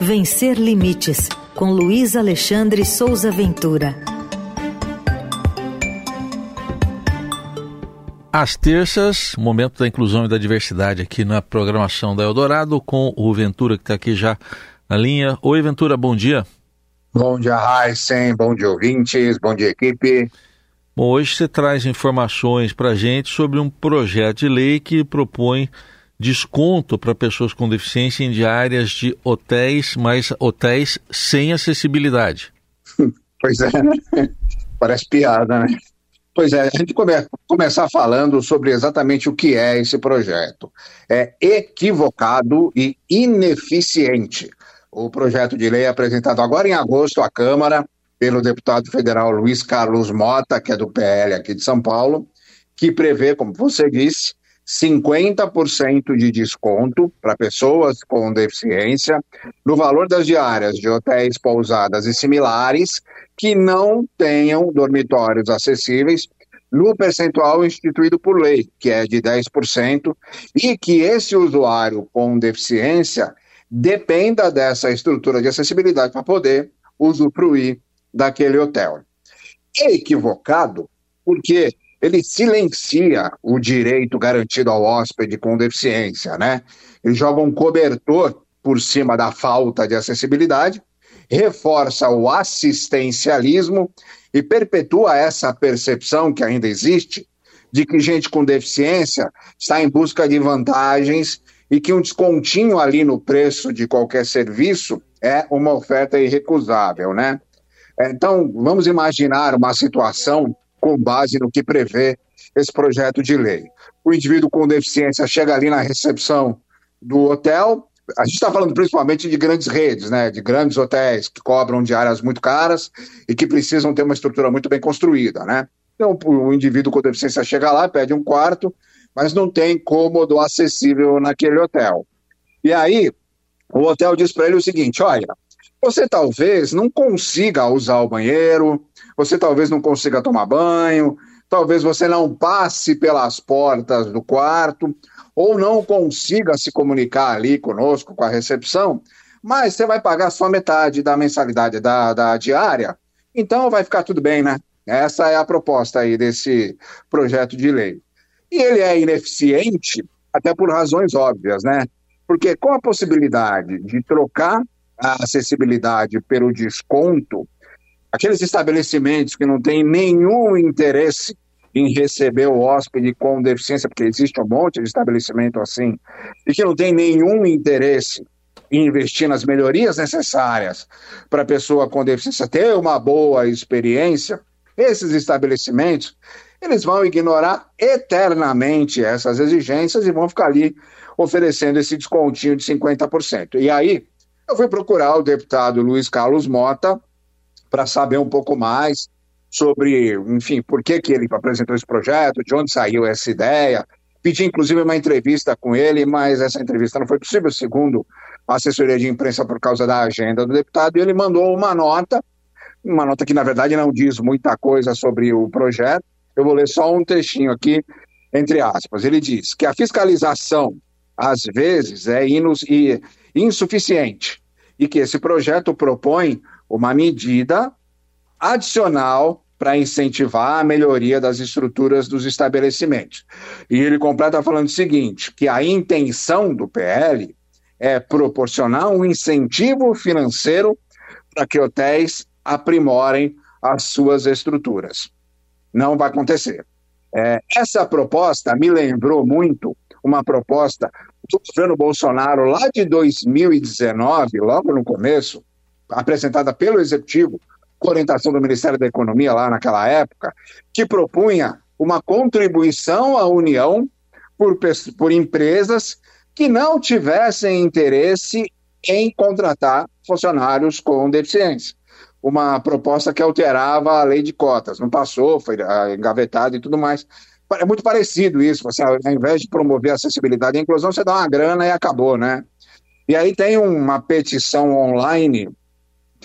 Vencer Limites, com Luiz Alexandre Souza Ventura. Às terças, momento da inclusão e da diversidade aqui na programação da Eldorado, com o Ventura que está aqui já na linha. Oi, Ventura, bom dia. Bom dia, Heisen, bom dia, ouvintes, bom dia, equipe. Bom, hoje você traz informações para a gente sobre um projeto de lei que propõe desconto para pessoas com deficiência em diárias de hotéis, mas hotéis sem acessibilidade. Pois é, parece piada, né? Pois é, a gente come começar falando sobre exatamente o que é esse projeto. É equivocado e ineficiente. O projeto de lei é apresentado agora em agosto à Câmara pelo deputado federal Luiz Carlos Mota, que é do PL aqui de São Paulo, que prevê, como você disse, 50% de desconto para pessoas com deficiência no valor das diárias de hotéis, pousadas e similares que não tenham dormitórios acessíveis no percentual instituído por lei, que é de 10%, e que esse usuário com deficiência dependa dessa estrutura de acessibilidade para poder usufruir daquele hotel. É equivocado porque ele silencia o direito garantido ao hóspede com deficiência, né? Ele joga um cobertor por cima da falta de acessibilidade, reforça o assistencialismo e perpetua essa percepção que ainda existe de que gente com deficiência está em busca de vantagens e que um descontinho ali no preço de qualquer serviço é uma oferta irrecusável, né? Então, vamos imaginar uma situação com base no que prevê esse projeto de lei. O indivíduo com deficiência chega ali na recepção do hotel, a gente está falando principalmente de grandes redes, né, de grandes hotéis que cobram diárias muito caras e que precisam ter uma estrutura muito bem construída, né? Então, o indivíduo com deficiência chega lá, pede um quarto, mas não tem cômodo acessível naquele hotel. E aí, o hotel diz para ele o seguinte: olha, você talvez não consiga usar o banheiro, você talvez não consiga tomar banho, talvez você não passe pelas portas do quarto, ou não consiga se comunicar ali conosco, com a recepção, mas você vai pagar só metade da mensalidade da, da diária, então vai ficar tudo bem, né? Essa é a proposta aí desse projeto de lei. E ele é ineficiente até por razões óbvias, né? Porque com a possibilidade de trocar a acessibilidade pelo desconto, aqueles estabelecimentos que não têm nenhum interesse em receber o hóspede com deficiência, porque existe um monte de estabelecimento assim, e que não tem nenhum interesse em investir nas melhorias necessárias para a pessoa com deficiência ter uma boa experiência, esses estabelecimentos, eles vão ignorar eternamente essas exigências e vão ficar ali oferecendo esse descontinho de 50%. E aí, eu fui procurar o deputado Luiz Carlos Mota para saber um pouco mais sobre, enfim, por que, que ele apresentou esse projeto, de onde saiu essa ideia. Pedi, inclusive, uma entrevista com ele, mas essa entrevista não foi possível, segundo a assessoria de imprensa, por causa da agenda do deputado, e ele mandou uma nota, uma nota que, na verdade, não diz muita coisa sobre o projeto. Eu vou ler só um trechinho aqui, entre aspas. Ele diz que a fiscalização, às vezes, é insuficiente e que esse projeto propõe uma medida adicional para incentivar a melhoria das estruturas dos estabelecimentos. E ele completa falando o seguinte, que a intenção do PL é proporcionar um incentivo financeiro para que hotéis aprimorem as suas estruturas. Não vai acontecer. É, essa proposta me lembrou muito uma proposta do governo Bolsonaro lá de 2019, logo no começo, apresentada pelo Executivo, com orientação do Ministério da Economia lá naquela época, que propunha uma contribuição à União por, por empresas que não tivessem interesse em contratar funcionários com deficiência. Uma proposta que alterava a lei de cotas. Não passou, foi ah, engavetado e tudo mais. É muito parecido isso. Você, ao invés de promover a acessibilidade e inclusão, você dá uma grana e acabou, né? E aí tem uma petição online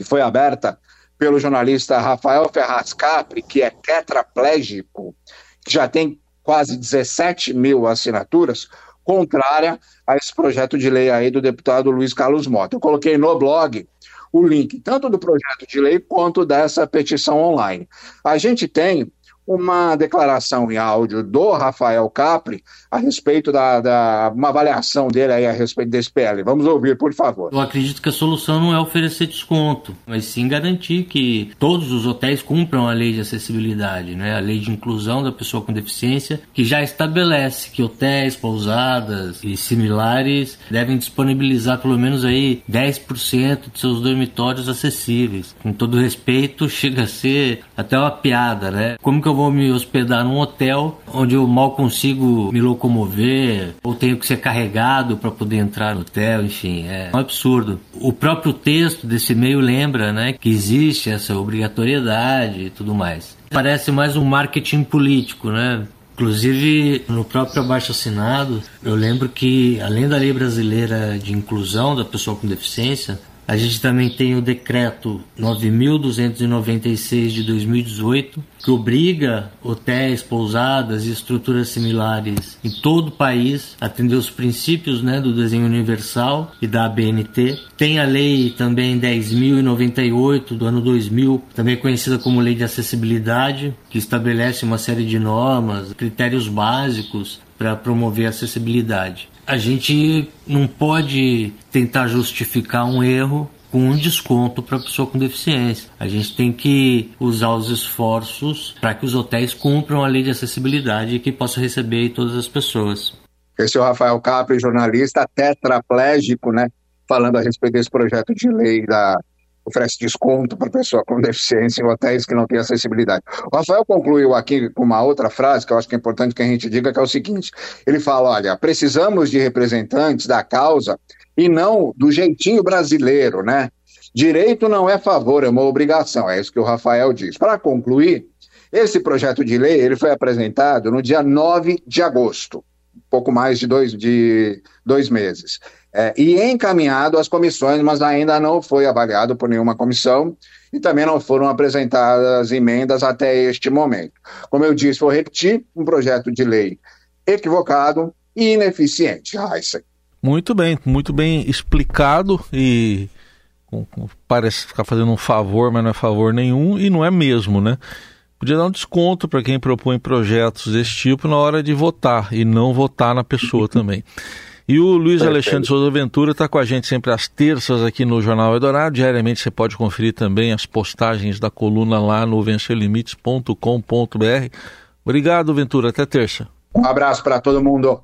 que foi aberta pelo jornalista Rafael Ferraz Capri, que é tetraplégico, que já tem quase 17 mil assinaturas, contrária a esse projeto de lei aí do deputado Luiz Carlos Mota. Eu coloquei no blog o link tanto do projeto de lei quanto dessa petição online. A gente tem uma declaração em áudio do Rafael Capri a respeito da, da, uma avaliação dele aí a respeito desse PL. Vamos ouvir, por favor. Eu acredito que a solução não é oferecer desconto, mas sim garantir que todos os hotéis cumpram a lei de acessibilidade, né? A lei de inclusão da pessoa com deficiência, que já estabelece que hotéis, pousadas e similares devem disponibilizar pelo menos aí 10% de seus dormitórios acessíveis. Com todo respeito, chega a ser até uma piada, né? Como que eu vou me hospedar num hotel onde eu mal consigo me locomover ou tenho que ser carregado para poder entrar no hotel, enfim, é um absurdo. O próprio texto desse e-mail lembra, né, que existe essa obrigatoriedade e tudo mais. Parece mais um marketing político, né? Inclusive, no próprio abaixo assinado, eu lembro que, além da lei brasileira de inclusão da pessoa com deficiência, a gente também tem o decreto 9.296 de 2018, que obriga hotéis, pousadas e estruturas similares em todo o país a atender os princípios né, do desenho universal e da ABNT. Tem a lei também 10.098 do ano 2000, também conhecida como Lei de Acessibilidade, que estabelece uma série de normas, critérios básicos para promover a acessibilidade a gente não pode tentar justificar um erro com um desconto para a pessoa com deficiência. A gente tem que usar os esforços para que os hotéis cumpram a lei de acessibilidade e que possam receber todas as pessoas. Esse é o Rafael Capri, jornalista tetraplégico, né? Falando a respeito desse projeto de lei da oferece desconto para pessoa com deficiência em hotéis que não têm acessibilidade. O Rafael concluiu aqui com uma outra frase que eu acho que é importante que a gente diga, que é o seguinte: ele fala, olha, precisamos de representantes da causa e não do jeitinho brasileiro, né? Direito não é favor, é uma obrigação, é isso que o Rafael diz. Para concluir, esse projeto de lei ele foi apresentado no dia 9 de agosto, pouco mais de dois, de dois meses é, e encaminhado às comissões, mas ainda não foi avaliado por nenhuma comissão e também não foram apresentadas emendas até este momento. Como eu disse, vou repetir, um projeto de lei equivocado e ineficiente. Heisen. Muito bem, muito bem explicado e parece ficar fazendo um favor, mas não é favor nenhum e não é mesmo, né? Podia dar um desconto para quem propõe projetos desse tipo na hora de votar e não votar na pessoa também. E o Luiz Alexandre Souza Ventura está com a gente sempre às terças aqui no Jornal Eldorado. Diariamente você pode conferir também as postagens da coluna lá no vencerlimites.com.br. Obrigado, Ventura. Até terça. Um abraço para todo mundo.